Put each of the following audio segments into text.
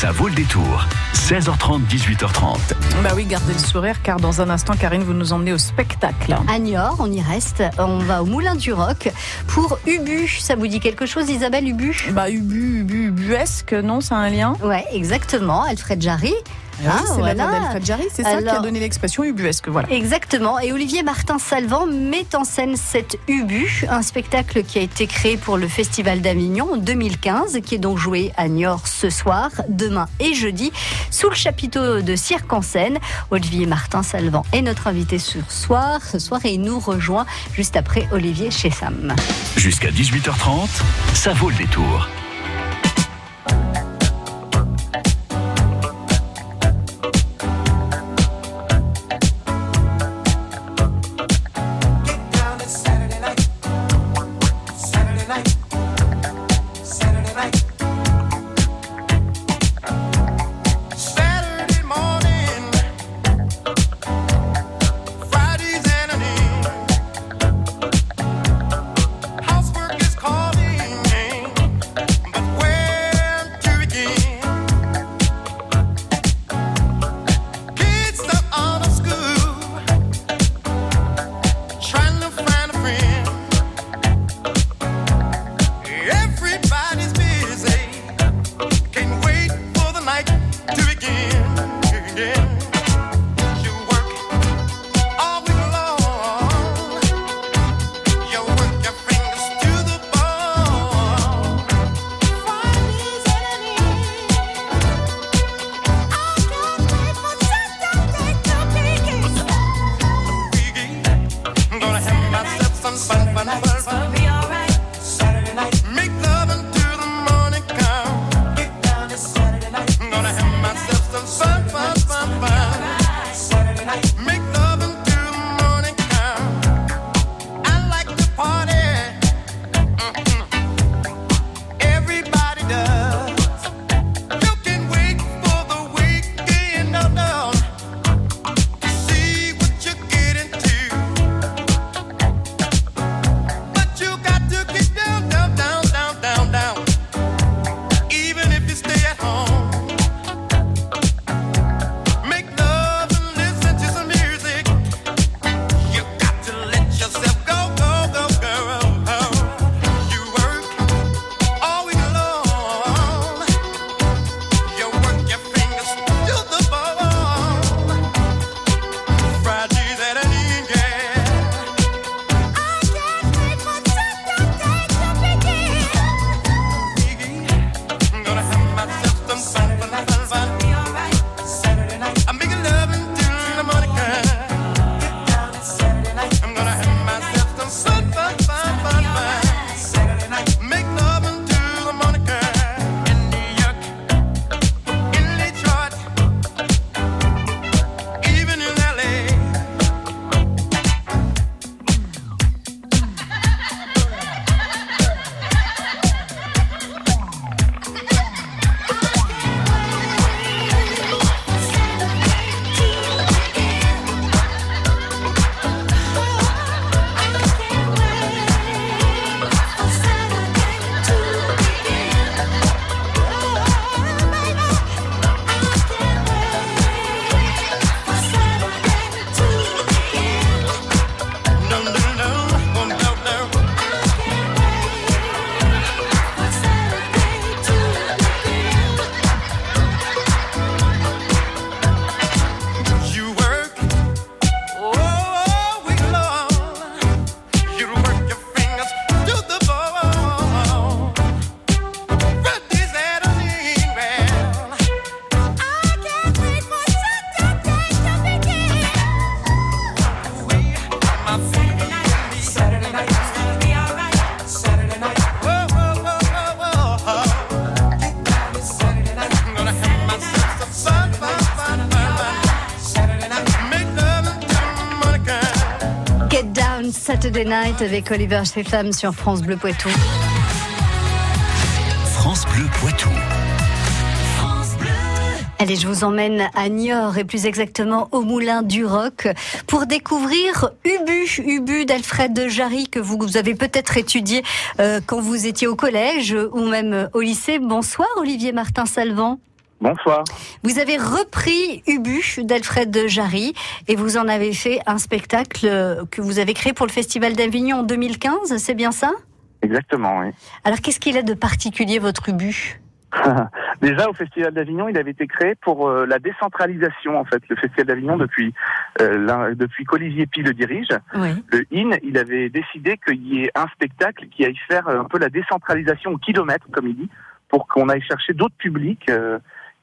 Ça vaut le détour. 16h30, 18h30. Bah oui, gardez le sourire car dans un instant, Karine, vous nous emmenez au spectacle. À Niort, on y reste. On va au Moulin du Roc pour Ubu. Ça vous dit quelque chose, Isabelle Ubu? Bah Ubu, Ubu, Ubuesque, non C'est un lien? Ouais, exactement. Alfred Jarry. Ah, c'est voilà. Jarry, c'est ça qui a donné l'expression ubuesque, voilà. Exactement. Et Olivier Martin Salvant met en scène cette Ubu, un spectacle qui a été créé pour le Festival d'Avignon en 2015, qui est donc joué à Niort ce soir, demain et jeudi, sous le chapiteau de Cirque en scène. Olivier Martin Salvant est notre invité ce soir, ce soir et il nous rejoint juste après Olivier chez Sam. Jusqu'à 18h30, ça vaut le détour. Saturday Night avec Oliver Stefan sur France Bleu Poitou. France Bleu Poitou. Allez, je vous emmène à Niort et plus exactement au Moulin du Roc pour découvrir Ubu, Ubu d'Alfred Jarry que vous, avez peut-être étudié euh, quand vous étiez au collège ou même au lycée. Bonsoir Olivier Martin Salvant. Bonsoir. Vous avez repris Ubu d'Alfred Jarry et vous en avez fait un spectacle que vous avez créé pour le Festival d'Avignon en 2015, c'est bien ça? Exactement, oui. Alors qu'est-ce qu'il a de particulier votre Ubu? Déjà au Festival d'Avignon, il avait été créé pour euh, la décentralisation en fait. Le Festival d'Avignon depuis euh, depuis qu'Olivier Pi le dirige, Oui. le IN, il avait décidé qu'il y ait un spectacle qui aille faire un peu la décentralisation au kilomètre, comme il dit, pour qu'on aille chercher d'autres publics euh,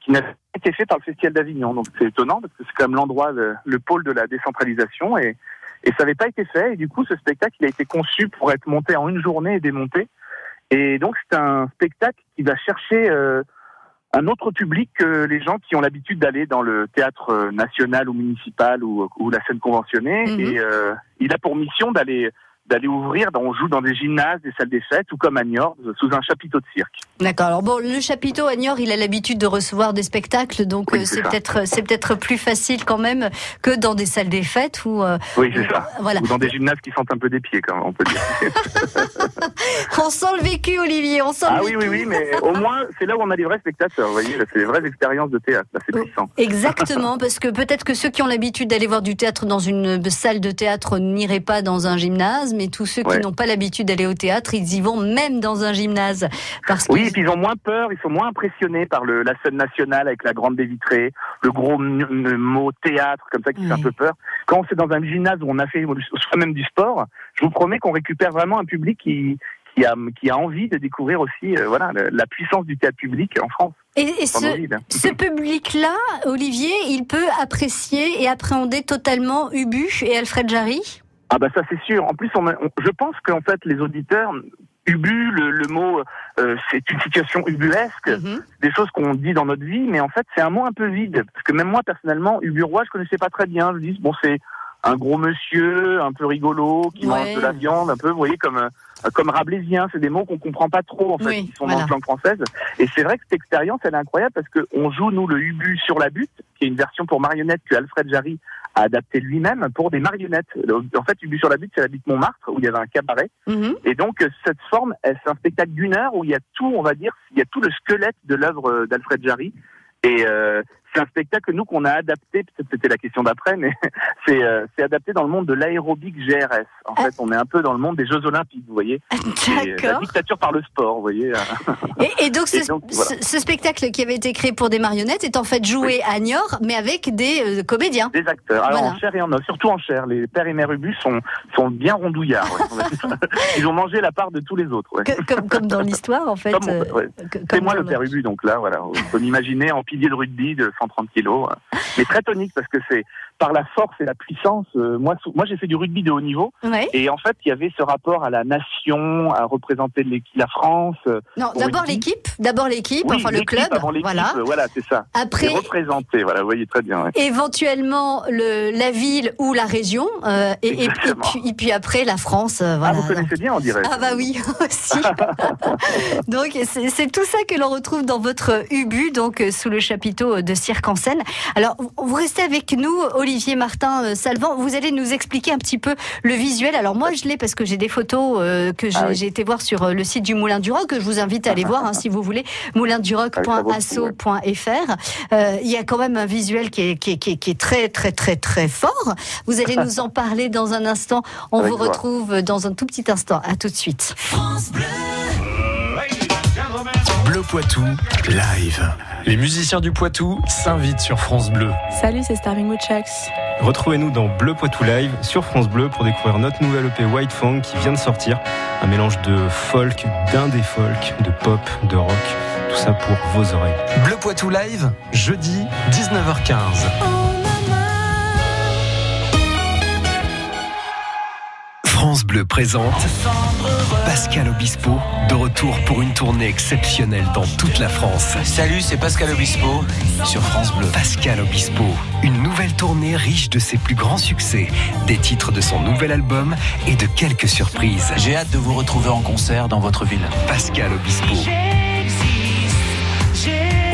qui pas été faits par le Festival d'Avignon. Donc c'est étonnant parce que c'est quand même l'endroit, le, le pôle de la décentralisation et et ça n'avait pas été fait. Et du coup, ce spectacle, il a été conçu pour être monté en une journée et démonté. Et donc, c'est un spectacle qui va chercher euh, un autre public que les gens qui ont l'habitude d'aller dans le théâtre euh, national ou municipal ou, ou la scène conventionnée. Mhm. Et euh, il a pour mission d'aller d'aller ouvrir, on joue dans des gymnases, des salles des fêtes, ou comme à Niort, sous un chapiteau de cirque. D'accord. Alors bon, le chapiteau à Niort, il a l'habitude de recevoir des spectacles, donc Oui, euh, c'est peut-être c'est peut-être plus facile quand même que dans des salles des fêtes où euh, Oui, c'est ça. voilà. Ou dans des gymnases qui sentent un peu des pieds, quand même, on peut dire. On sent le vécu, Olivier. On sent Ah le oui, vécu. oui, oui, mais au moins, c'est là où on a des vrais spectateurs, vous voyez, c'est des vraies expériences de théâtre, là, c'est puissant. Exactement, parce que peut-être que ceux qui ont l'habitude d'aller voir du théâtre dans une salle de théâtre n'iraient pas dans un gymnase, mais tous ceux qui Ouais. n'ont pas l'habitude d'aller au théâtre, ils y vont même dans un gymnase. Parce Oui, et puis ils ont moins peur, ils sont moins impressionnés par le, la scène nationale avec la grande baie vitrée, le gros mot théâtre comme ça qui fait un peu peur. Quand c'est dans un gymnase où on a fait soit même du sport, je vous promets qu'on récupère vraiment un public qui qui a qui a envie de découvrir aussi euh, voilà le- la puissance du théâtre public en France et, ce, vide. ce public-là, Olivier, il peut apprécier et appréhender totalement Ubu et Alfred Jarry? Ah bah ça c'est sûr. En plus, on a- on- je pense qu'en fait les auditeurs ubu le, le mot euh, c'est une situation ubuesque. Mhm. des choses qu'on dit dans notre vie, mais en fait, c'est un mot un peu vide. Parce que même moi, personnellement, Uburois, je connaissais pas très bien. Je dis, bon, c'est un gros monsieur, un peu rigolo, qui Ouais. mange de la viande, un peu, vous voyez, comme, euh, comme rabelaisien. C'est des mots qu'on comprend pas trop, en fait, Oui, qui sont voilà. dans la langue française. Et c'est vrai que cette expérience, elle est incroyable parce que on joue, nous, le Ubu sur la butte, qui est une version pour marionnettes que Alfred Jarry a adapté lui-même pour des marionnettes. En fait, Ubu sur la butte, c'est la butte Montmartre, où il y avait un cabaret. Mhm. Et donc euh, cette forme, c'est un spectacle d'une heure où il y a tout, on va dire, il y a tout le squelette de l'œuvre euh, d'Alfred Jarry. Et euh, c'est un spectacle nous qu'on a adapté, peut-être c'était la question d'après, mais c'est euh, c'est adapté dans le monde de l'aérobic GRS. En Ah. fait, on est un peu dans le monde des Jeux Olympiques, vous voyez. Et, euh, la D'accord. dictature par le sport, vous voyez. Et, et donc, ce, Et donc, voilà. ce- ce spectacle qui avait été créé pour des marionnettes est en fait joué à Niort, mais avec des euh, comédiens. Des acteurs, alors Voilà. en chair et en os, surtout en chair. Les pères et mères Ubu sont, sont bien rondouillards. ouais. Ils ont mangé la part de tous les autres. ouais. Comme, comme dans l'histoire, en fait. Euh, ouais. C'est moi le père Ubu, donc là, voilà, on peut m'imaginer en pilier de rugby de 130 kilos, mais très tonique parce que c'est par la force et la puissance. euh, moi, moi, j'ai fait du rugby de haut niveau Ouais. et en fait, il y avait ce rapport à la nation, à représenter la France. euh, Non, d'abord l'équipe, d'abord l'équipe, oui, enfin le club, avant voilà. euh, voilà, c'est ça. Après, représenter, voilà, vous voyez très bien. ouais. éventuellement le, la ville ou la région, euh, et, et, et Exactement. puis, et puis après la France, Ah, voilà. vous connaissez bien, on dirait. Ah bah oui, aussi. donc c'est tout ça que l'on retrouve dans votre Ubu, donc sous le chapiteau de Cirque en scène. Alors vous- restez avec nous, Olivier Martin euh, Salvant. Vous allez nous expliquer un petit peu le visuel. Alors moi je l'ai parce que j'ai des photos euh, que j'ai Ah oui. j'ai été voir sur euh, le site du Moulin du Roc. que Je vous invite à aller voir hein, si vous voulez. moulinduroc.asso.fr. Euh, Il y a quand même un visuel qui est, qui, est, qui, est, qui est très très très très fort. Vous allez nous en parler dans un instant. On Avec vous retrouve dans un tout petit instant. À tout de suite. Bleu Poitou, live. Les musiciens du Poitou s'invitent sur France Bleu. Salut, c'est Starving Woodchucks. Retrouvez-nous dans Bleu Poitou Live sur France Bleu pour découvrir notre nouvelle EP White Funk qui vient de sortir. Un mélange de folk, d'indé folk, de pop, de rock. Tout ça pour vos oreilles. Bleu Poitou live, jeudi 19h15. France Bleu présente Pascal Obispo, de retour pour une tournée exceptionnelle dans toute la France. Salut, c'est Pascal Obispo sur France Bleu. Pascal Obispo, une nouvelle tournée riche de ses plus grands succès, des titres de son nouvel album et de quelques surprises. J'ai hâte de vous retrouver en concert dans votre ville. Pascal Obispo.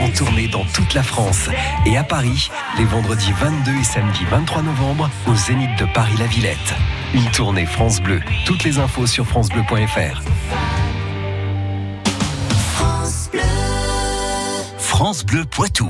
En tournée dans toute la France et à Paris, les vendredis 22 et samedi 23 novembre, au Zénith de Paris-La Villette. Une tournée France Bleu. Toutes les infos sur FranceBleu.fr. France France Bleu Poitou.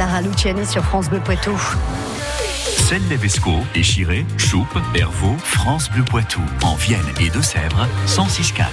Clara Luciani sur France Bleu Poitou. Celle Levesco, Échiré, Choupe, Hervaux, France Bleu Poitou, en Vienne et Deux-Sèvres, 106.4.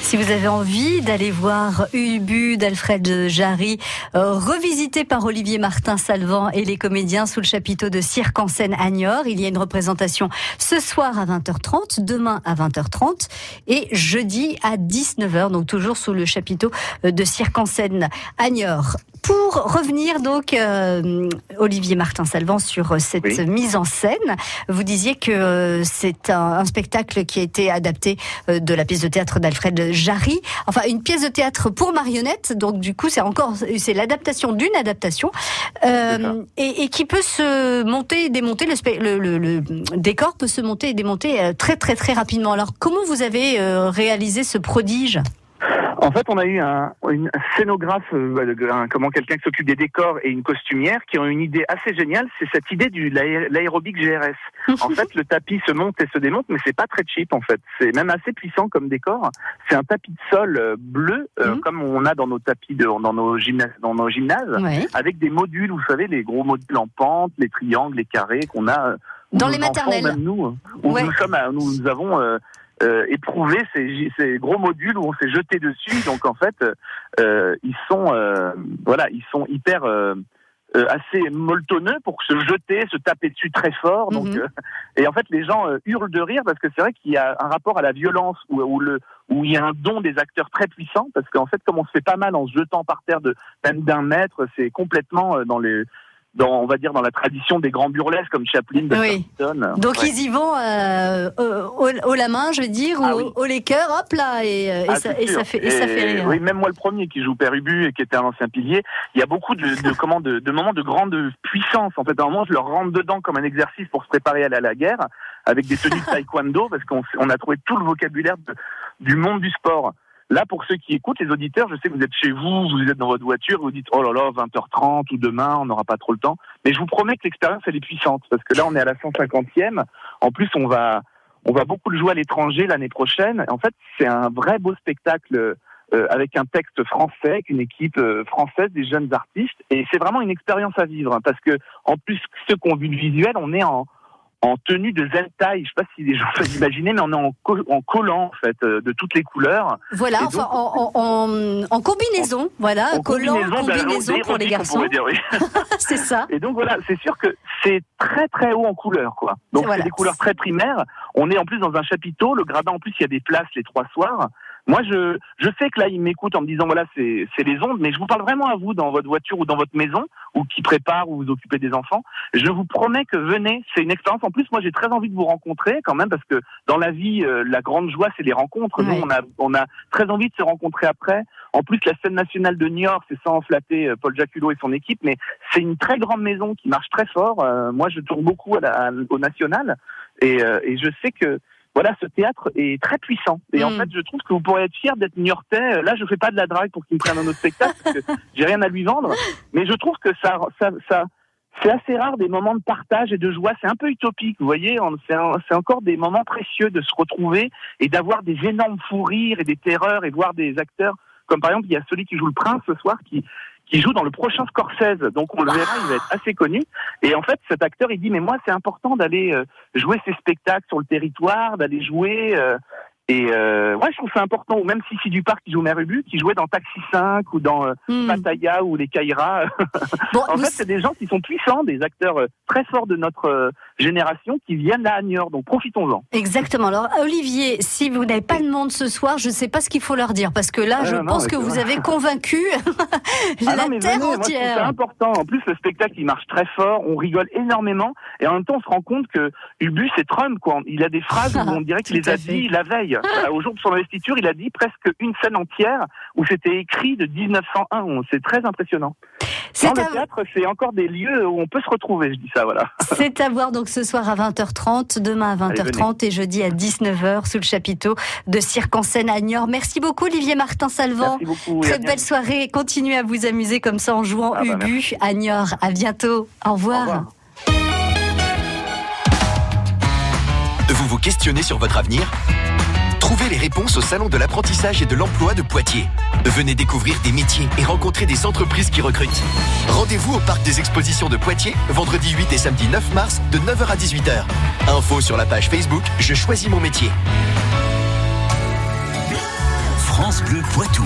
Si vous avez envie d'aller voir Ubu d'Alfred Jarry, euh, revisité par Olivier Martin Salvant et les comédiens sous le chapiteau de Cirque en scène à Niort, il y a une représentation ce soir à 20h30, demain à 20h30 et jeudi à 19h, donc toujours sous le chapiteau euh, de Cirque en scène à Niort. Pour revenir donc, euh, Olivier Martin Salvant, sur cette Oui. mise en scène, vous disiez que euh, c'est un, un spectacle qui a été adapté euh, de la pièce de théâtre d'Alfred Jarry. Enfin, une pièce de théâtre pour marionnettes. Donc, du coup, c'est encore, c'est l'adaptation d'une adaptation euh, et, et qui peut se monter et démonter. Le, le, le- le décor peut se monter et démonter très, très, très rapidement. Alors, comment vous avez réalisé ce prodige? En fait, on a eu un, une scénographe, euh, un- comment quelqu'un qui s'occupe des décors et une costumière qui ont une idée assez géniale. C'est cette idée l'aé- l'aérobic GRS. En fait, le tapis se monte et se démonte, mais c'est pas très cheap en fait. C'est même assez puissant comme décor. C'est un tapis de sol euh, bleu, euh, Mhm. comme on a dans nos tapis de, dans nos gymnases, dans nos gymnases, Ouais. avec des modules. Vous savez, les gros modules en pente, les triangles, les carrés qu'on a euh, Dans les enfants, maternelles. Même nous, où Ouais. nous sommes, nous avons euh, euh, éprouvé ces, ces gros modules où on s'est jeté dessus. Donc en fait, euh, ils sont, euh, voilà, ils sont hyper euh, euh, assez molletonneux pour se jeter, se taper dessus très fort. Donc, Mhm. euh, et en fait, les gens euh, hurlent de rire parce que c'est vrai qu'il y a un rapport à la violence où, où le où il y a un don des acteurs très puissant parce qu'en fait, comme on se fait pas mal en se jetant par terre de même d'un mètre, c'est complètement dans les dans, on va dire, dans la tradition des grands burlesques comme Chaplin, Oui. Donc Ouais. ils y vont euh, au, au- au la main, je veux dire, Ah ou oui. au, au Laker, hop là, et, euh, et Ah, ça, c'est et ça fait, et ça fait rire. Oui, même moi le premier qui joue Père Ubu et qui était un ancien pilier, il y a beaucoup de, de, comment, de, de moments de grande puissance. En fait, à un moment, je leur rentre dedans comme un exercice pour se préparer à aller à la guerre, avec des tenues de taekwondo, parce qu'on on a trouvé tout le vocabulaire de- du monde du sport. Là, pour ceux qui écoutent, les auditeurs, je sais que vous êtes chez vous, vous êtes dans votre voiture, vous dites, oh là là, 20h30 ou demain, on n'aura pas trop le temps. Mais je vous promets que l'expérience, elle est puissante, parce que là, on est à la 150e. En plus, on va, on va beaucoup le jouer à l'étranger l'année prochaine. En fait, c'est un vrai beau spectacle euh, avec un texte français, avec une équipe euh, française, des jeunes artistes. Et c'est vraiment une expérience à vivre, hein, parce que en plus, ceux qui ont vu le visuel, on est en, en tenue de zentai. Je sais pas si les gens peuvent imaginer, mais on est en, co- en collant en fait euh, de toutes les couleurs. Voilà, enfin, en, en, en- en combinaison, voilà, En collant, combinaison, ben, combinaison pour les on garçons. oui. c'est ça. Et donc voilà, c'est sûr que c'est très très haut en couleurs, quoi. Donc Voilà. c'est des couleurs très primaires. On est en plus dans un chapiteau. Le gradin, en plus, il y a des places les trois soirs. Moi, je je sais que là, ils m'écoutent en me disant voilà, c'est c'est les ondes, mais je vous parle vraiment à vous dans votre voiture ou dans votre maison ou qui prépare ou vous occupez des enfants. Je vous promets que venez. C'est une expérience. En plus, moi, j'ai très envie de vous rencontrer quand même parce que dans la vie, euh, la grande joie, c'est les rencontres. Nous, Ouais. on a on a très envie de se rencontrer après. En plus, la scène nationale de New York, c'est sans enflatter euh, Paul Jaculot et son équipe, mais c'est une très grande maison qui marche très fort. Euh, moi, je tourne beaucoup à la- à- au national et, euh, et je sais que voilà, ce théâtre est très puissant. Et en Mm. fait, je trouve que vous pourrez être fier d'être New-Yorkais. Là, je fais pas de la drague pour qu'il me prenne un autre spectacle parce que j'ai rien à lui vendre, mais je trouve que ça, ça, ça c'est assez rare des moments de partage et de joie. C'est un peu utopique, vous voyez. C'est encore des moments précieux de se retrouver et d'avoir des énormes fous rires et des terreurs et voir des acteurs comme par exemple il y a celui qui joue le prince ce soir qui qui joue dans le prochain Scorsese. Donc on le verra, il va être assez connu. Et en fait, cet acteur, il dit mais moi c'est important d'aller euh, jouer ces spectacles sur le territoire, d'aller jouer. Et euh, ouais, je trouve ça important. Ou même Sissi Duparc qui joue Mère Ubu, qui jouait dans Taxi 5 ou dans euh, Hmm. Pattaya ou les Kaira. Bon, En fait, c'est des gens qui sont puissants, des acteurs euh, très forts de notre euh, génération qui viennent à York. Donc profitons-en. Exactement. Alors, Olivier, si vous n'avez pas de monde ce soir, je ne sais pas ce qu'il faut leur dire parce que là, Ah, je non, pense que c'est vous avez convaincu Ah la non, mais terre venez, entière. important. En plus, le spectacle, il marche très fort. On rigole énormément. Et en même temps, on se rend compte que Ubu, c'est Trump, quoi. Il a des phrases où on dirait qu'il les a dit la veille. Au jour de son investiture, il a dit presque une scène entière où c'était écrit de 1901. On- C'est très impressionnant. C'est Dans à, le théâtre, c'est encore des lieux où on peut se retrouver, je dis ça, voilà. c'est à voir donc ce soir à 20h30, demain à Allez, 20h30 et jeudi à 19h sous le chapiteau de Cirque en scène à Niort. Merci beaucoup Olivier Martin Salvant. Très belle soirée. Continuez à vous amuser comme ça en jouant Ah bah, Ubu à Niort. À bientôt. Au revoir. Au revoir. Vous vous questionnez sur votre avenir Trouvez les réponses au Salon de l'apprentissage et de l'emploi de Poitiers. Venez découvrir des métiers et rencontrer des entreprises qui recrutent. Rendez-vous au Parc des Expositions de Poitiers, vendredi 8 et samedi 9 mars, de 9h à 18h. Info sur la page Facebook Je choisis mon métier. France Bleu Poitou.